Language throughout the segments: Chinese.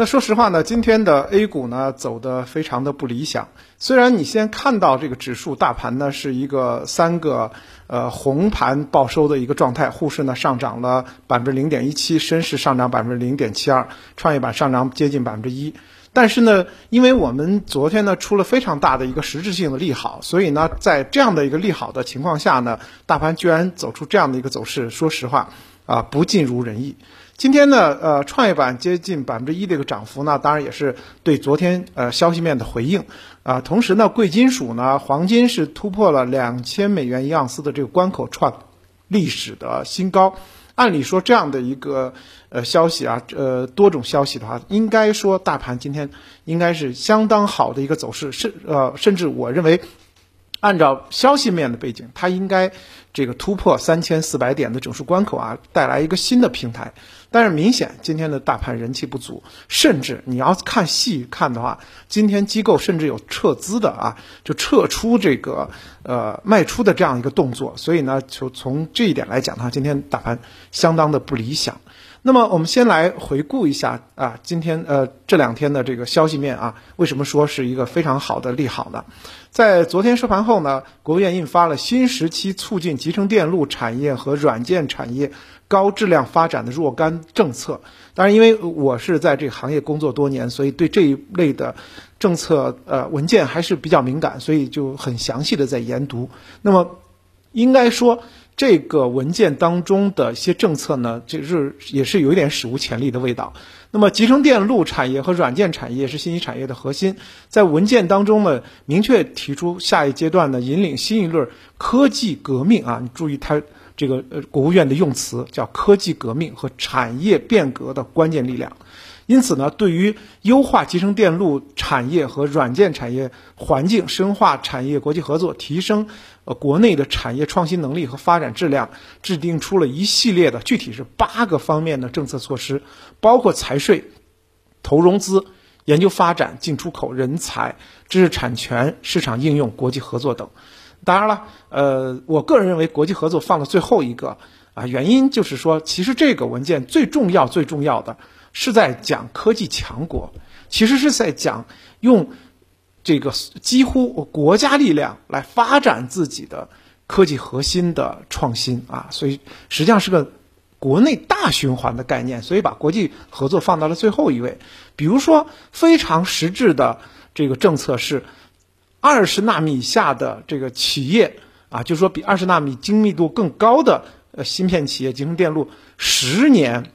那说实话呢，今天的 A 股呢走的非常的不理想。虽然你先看到这个指数大盘呢是一个三个呃红盘报收的一个状态，沪市呢上涨了百分之零点一七，深市上涨百分之零点七二，创业板上涨接近百分之一。但是呢，因为我们昨天呢出了非常大的一个实质性的利好，所以呢，在这样的一个利好的情况下呢，大盘居然走出这样的一个走势，说实话啊，不尽如人意。今天呢，呃，创业板接近百分之一的一个涨幅呢，当然也是对昨天呃消息面的回应啊。同时呢，贵金属呢，黄金是突破了两千美元一盎司的这个关口，创历史的新高。按理说这样的一个呃消息啊，呃多种消息的话，应该说大盘今天应该是相当好的一个走势，甚呃甚至我认为，按照消息面的背景，它应该这个突破三千四百点的整数关口啊，带来一个新的平台。但是明显今天的大盘人气不足，甚至你要看细看的话，今天机构甚至有撤资的啊，就撤出这个呃卖出的这样一个动作。所以呢，就从这一点来讲的话，今天大盘相当的不理想。那么我们先来回顾一下啊，今天呃这两天的这个消息面啊，为什么说是一个非常好的利好呢？在昨天收盘后呢，国务院印发了新时期促进集成电路产业和软件产业高质量发展的若干政策。当然，因为我是在这个行业工作多年，所以对这一类的政策呃文件还是比较敏感，所以就很详细的在研读。那么应该说。这个文件当中的一些政策呢，就是也是有一点史无前例的味道。那么，集成电路产业和软件产业是信息产业的核心，在文件当中呢，明确提出下一阶段呢，引领新一轮科技革命啊，你注意它这个呃国务院的用词叫科技革命和产业变革的关键力量。因此呢，对于优化集成电路产业和软件产业环境、深化产业国际合作、提升呃国内的产业创新能力和发展质量，制定出了一系列的具体是八个方面的政策措施，包括财税、投融资、研究发展、进出口、人才、知识产权、市场应用、国际合作等。当然了，呃，我个人认为国际合作放到最后一个啊，原因就是说，其实这个文件最重要、最重要的。是在讲科技强国，其实是在讲用这个几乎国家力量来发展自己的科技核心的创新啊，所以实际上是个国内大循环的概念，所以把国际合作放到了最后一位。比如说非常实质的这个政策是二十纳米以下的这个企业啊，就说比二十纳米精密度更高的呃芯片企业集成电路十年。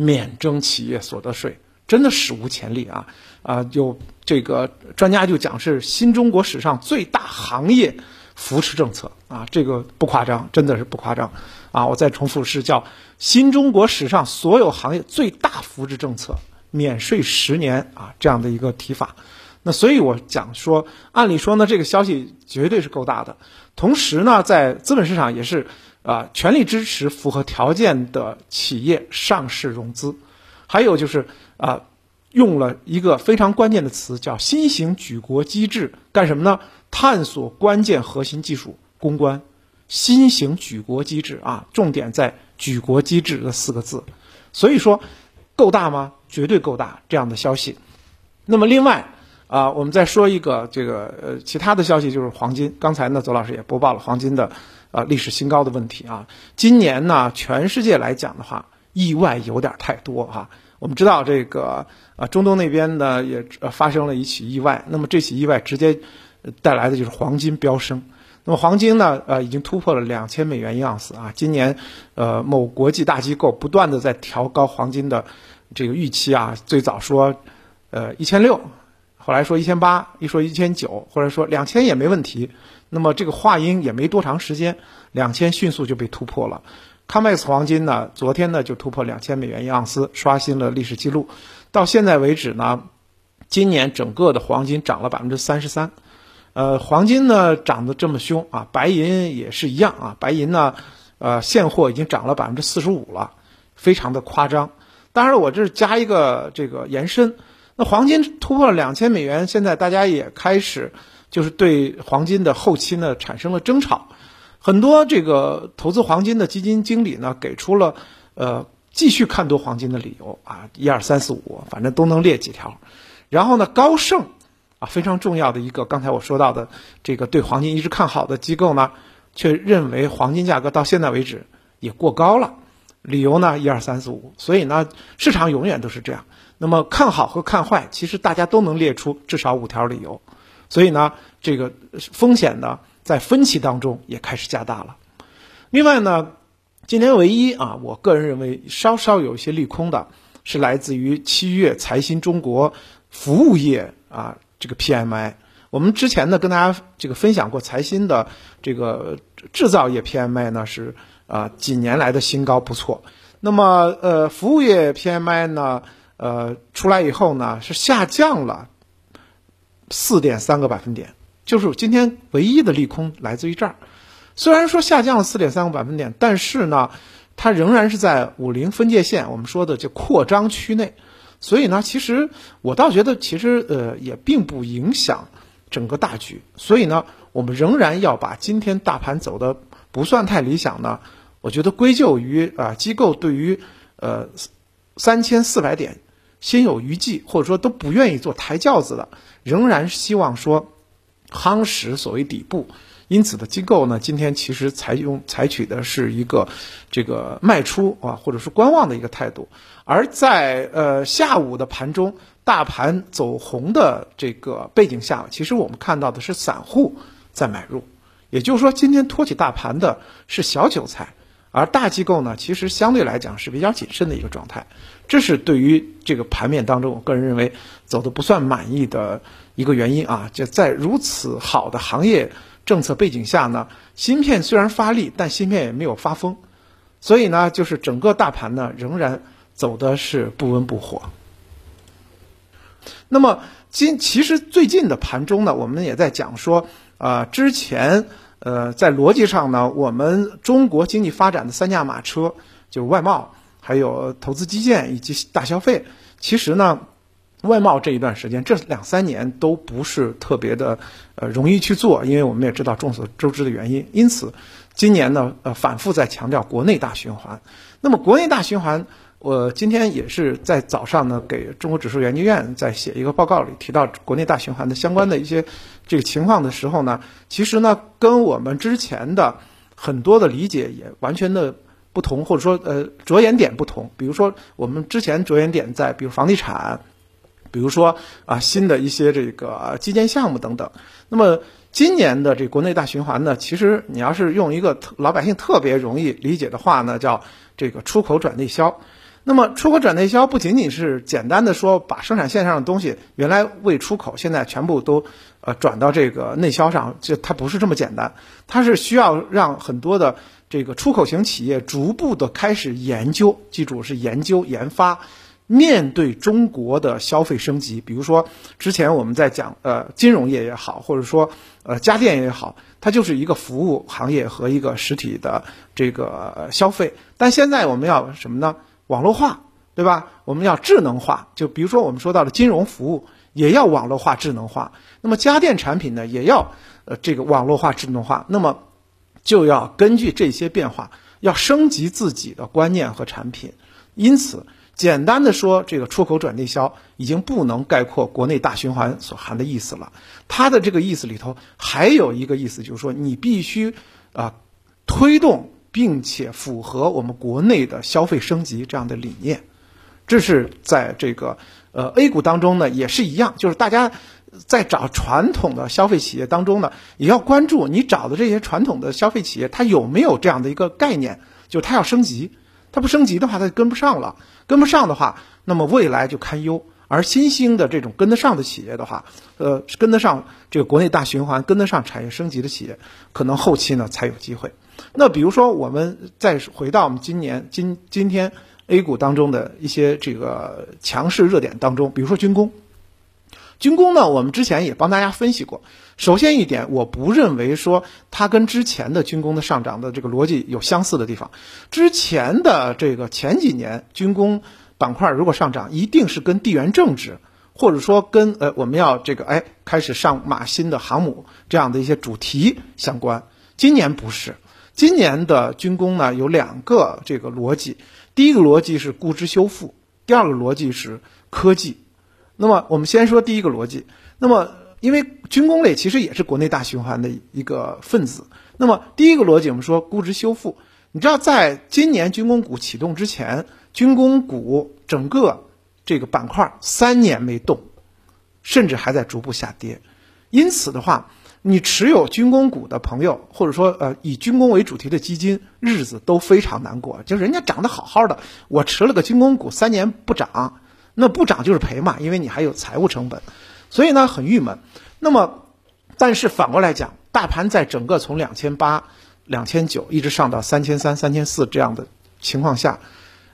免征企业所得税，真的史无前例啊！啊，有这个专家就讲是新中国史上最大行业扶持政策啊，这个不夸张，真的是不夸张啊！我再重复是叫新中国史上所有行业最大扶持政策，免税十年啊，这样的一个提法。那所以我讲说，按理说呢，这个消息绝对是够大的。同时呢，在资本市场也是。啊，全力支持符合条件的企业上市融资，还有就是啊，用了一个非常关键的词，叫新型举国机制，干什么呢？探索关键核心技术攻关。新型举国机制啊，重点在举国机制这四个字。所以说，够大吗？绝对够大。这样的消息。那么另外啊，我们再说一个这个呃其他的消息，就是黄金。刚才呢，左老师也播报了黄金的。啊，历史新高的问题啊！今年呢，全世界来讲的话，意外有点太多哈。我们知道这个啊，中东那边呢也发生了一起意外，那么这起意外直接带来的就是黄金飙升。那么黄金呢，呃，已经突破了两千美元一盎司啊。今年，呃，某国际大机构不断的在调高黄金的这个预期啊。最早说，呃，一千六，后来说一千八，一说一千九，或者说两千也没问题。那么这个话音也没多长时间，两千迅速就被突破了。COMEX 黄金呢，昨天呢就突破两千美元一盎司，刷新了历史记录。到现在为止呢，今年整个的黄金涨了百分之三十三。呃，黄金呢涨得这么凶啊，白银也是一样啊。白银呢，呃，现货已经涨了百分之四十五了，非常的夸张。当然，我这是加一个这个延伸。那黄金突破了两千美元，现在大家也开始。就是对黄金的后期呢产生了争吵，很多这个投资黄金的基金经理呢给出了呃继续看多黄金的理由啊，一二三四五，反正都能列几条。然后呢，高盛啊，非常重要的一个，刚才我说到的这个对黄金一直看好的机构呢，却认为黄金价格到现在为止也过高了。理由呢，一二三四五。所以呢，市场永远都是这样。那么看好和看坏，其实大家都能列出至少五条理由。所以呢，这个风险呢，在分歧当中也开始加大了。另外呢，今天唯一啊，我个人认为稍稍有一些利空的，是来自于七月财新中国服务业啊这个 PMI。我们之前呢跟大家这个分享过财新的这个制造业 PMI 呢是啊几年来的新高，不错。那么呃服务业 PMI 呢呃出来以后呢是下降了四点三个百分点，就是今天唯一的利空来自于这儿。虽然说下降了四点三个百分点，但是呢，它仍然是在五零分界线，我们说的这扩张区内，所以呢，其实我倒觉得，其实呃也并不影响整个大局。所以呢，我们仍然要把今天大盘走的不算太理想呢，我觉得归咎于啊机构对于呃三千四百点心有余悸，或者说都不愿意做抬轿子的，仍然希望说夯实所谓底部。因此的机构呢，今天其实采用采取的是一个这个卖出啊，或者是观望的一个态度。而在呃下午的盘中，大盘走红的这个背景下，其实我们看到的是散户在买入。也就是说，今天托起大盘的是小韭菜，而大机构呢，其实相对来讲是比较谨慎的一个状态。这是对于这个盘面当中，我个人认为走的不算满意的一个原因啊。就在如此好的行业。政策背景下呢，芯片虽然发力，但芯片也没有发疯，所以呢，就是整个大盘呢仍然走的是不温不火。那么今其实最近的盘中呢，我们也在讲说，啊，之前呃在逻辑上呢，我们中国经济发展的三驾马车就是外贸、还有投资基建以及大消费，其实呢。外贸这一段时间，这两三年都不是特别的，呃，容易去做，因为我们也知道众所周知的原因。因此，今年呢，呃，反复在强调国内大循环。那么，国内大循环，我今天也是在早上呢，给中国指数研究院在写一个报告里提到国内大循环的相关的一些这个情况的时候呢，其实呢，跟我们之前的很多的理解也完全的不同，或者说，呃，着眼点不同。比如说，我们之前着眼点在，比如房地产。比如说啊，新的一些这个基建项目等等。那么今年的这国内大循环呢，其实你要是用一个老百姓特别容易理解的话呢，叫这个出口转内销。那么出口转内销不仅仅是简单的说把生产线上的东西原来为出口，现在全部都呃转到这个内销上，就它不是这么简单，它是需要让很多的这个出口型企业逐步的开始研究，记住是研究研发。面对中国的消费升级，比如说之前我们在讲，呃，金融业也好，或者说呃家电也好，它就是一个服务行业和一个实体的这个消费。但现在我们要什么呢？网络化，对吧？我们要智能化。就比如说我们说到的金融服务，也要网络化、智能化。那么家电产品呢，也要呃这个网络化、智能化。那么就要根据这些变化，要升级自己的观念和产品。因此。简单的说，这个出口转内销已经不能概括国内大循环所含的意思了。它的这个意思里头还有一个意思，就是说你必须啊推动并且符合我们国内的消费升级这样的理念。这是在这个呃 A 股当中呢也是一样，就是大家在找传统的消费企业当中呢，也要关注你找的这些传统的消费企业，它有没有这样的一个概念，就它要升级。它不升级的话，它就跟不上了。跟不上的话，那么未来就堪忧。而新兴的这种跟得上的企业的话，呃，跟得上这个国内大循环、跟得上产业升级的企业，可能后期呢才有机会。那比如说，我们再回到我们今年今今天 A 股当中的一些这个强势热点当中，比如说军工。军工呢，我们之前也帮大家分析过。首先一点，我不认为说它跟之前的军工的上涨的这个逻辑有相似的地方。之前的这个前几年军工板块如果上涨，一定是跟地缘政治，或者说跟呃我们要这个哎开始上马新的航母这样的一些主题相关。今年不是，今年的军工呢有两个这个逻辑。第一个逻辑是估值修复，第二个逻辑是科技。那么我们先说第一个逻辑。那么因为军工类其实也是国内大循环的一个分子。那么第一个逻辑，我们说估值修复。你知道，在今年军工股启动之前，军工股整个这个板块三年没动，甚至还在逐步下跌。因此的话，你持有军工股的朋友，或者说呃以军工为主题的基金，日子都非常难过。就是人家涨得好好的，我持了个军工股三年不涨，那不涨就是赔嘛，因为你还有财务成本，所以呢很郁闷。那么，但是反过来讲，大盘在整个从两千八。两千九一直上到三千三、三千四这样的情况下，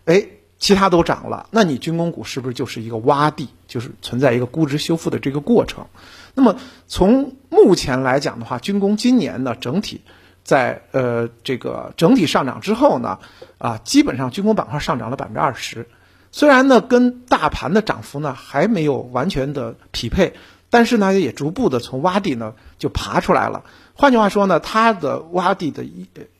哎，其他都涨了，那你军工股是不是就是一个洼地，就是存在一个估值修复的这个过程？那么从目前来讲的话，军工今年呢整体在呃这个整体上涨之后呢，啊，基本上军工板块上涨了百分之二十，虽然呢跟大盘的涨幅呢还没有完全的匹配，但是呢也逐步的从洼地呢就爬出来了。换句话说呢，它的洼地的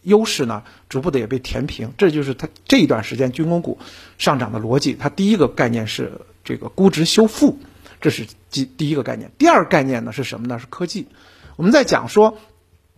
优势呢，逐步的也被填平。这就是它这一段时间军工股上涨的逻辑。它第一个概念是这个估值修复，这是第第一个概念。第二个概念呢是什么呢？是科技。我们在讲说，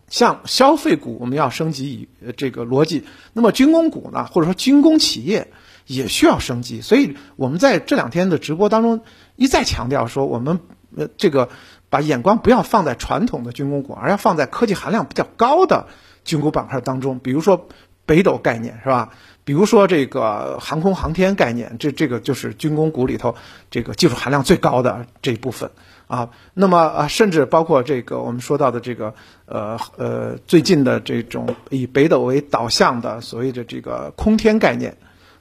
像消费股我们要升级以这个逻辑，那么军工股呢，或者说军工企业也需要升级。所以我们在这两天的直播当中一再强调说，我们呃这个。把眼光不要放在传统的军工股，而要放在科技含量比较高的军工板块当中。比如说北斗概念是吧？比如说这个航空航天概念，这这个就是军工股里头这个技术含量最高的这一部分啊。那么啊，甚至包括这个我们说到的这个呃呃最近的这种以北斗为导向的所谓的这个空天概念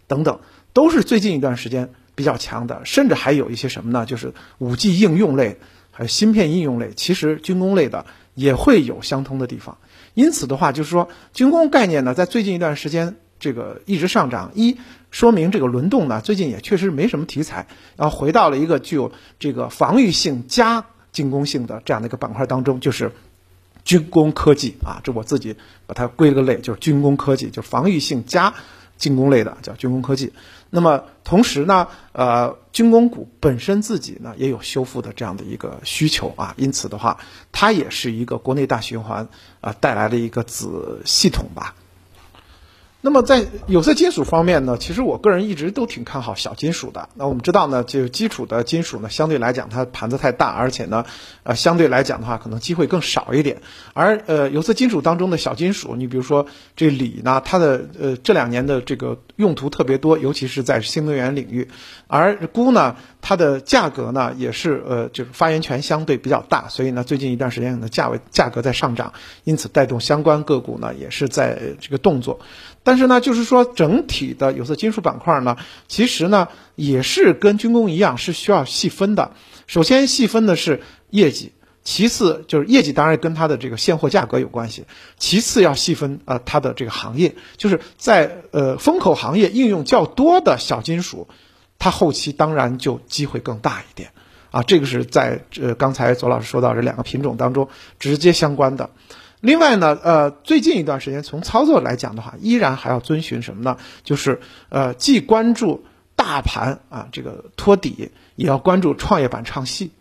等等，都是最近一段时间比较强的。甚至还有一些什么呢？就是五 G 应用类。还有芯片应用类，其实军工类的也会有相通的地方。因此的话，就是说军工概念呢，在最近一段时间这个一直上涨，一说明这个轮动呢，最近也确实没什么题材，然后回到了一个具有这个防御性加进攻性的这样的一个板块当中，就是军工科技啊，这我自己把它归了个类，就是军工科技，就防御性加。进攻类的叫军工科技，那么同时呢，呃，军工股本身自己呢也有修复的这样的一个需求啊，因此的话，它也是一个国内大循环啊带来的一个子系统吧。那么在有色金属方面呢，其实我个人一直都挺看好小金属的。那我们知道呢，就基础的金属呢，相对来讲它盘子太大，而且呢，呃，相对来讲的话，可能机会更少一点。而呃，有色金属当中的小金属，你比如说这锂呢，它的呃这两年的这个用途特别多，尤其是在新能源领域。而钴呢，它的价格呢也是呃就是发言权相对比较大，所以呢，最近一段时间的价位价格在上涨，因此带动相关个股呢也是在这个动作。但是呢，就是说整体的有色金属板块呢，其实呢也是跟军工一样，是需要细分的。首先细分的是业绩，其次就是业绩当然跟它的这个现货价格有关系。其次要细分啊它的这个行业，就是在呃风口行业应用较多的小金属，它后期当然就机会更大一点啊。这个是在呃刚才左老师说到这两个品种当中直接相关的。另外呢，呃，最近一段时间从操作来讲的话，依然还要遵循什么呢？就是呃，既关注大盘啊这个托底，也要关注创业板唱戏。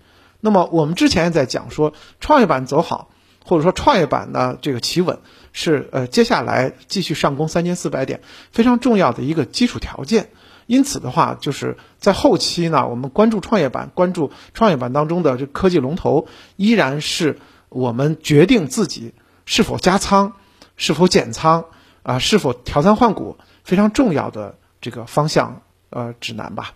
那么我们之前在讲说，创业板走好，或者说创业板呢这个企稳，是呃接下来继续上攻三千四百点非常重要的一个基础条件。因此的话，就是在后期呢，我们关注创业板，关注创业板当中的这科技龙头，依然是我们决定自己。是否加仓，是否减仓啊？是否调仓换股？非常重要的这个方向呃指南吧。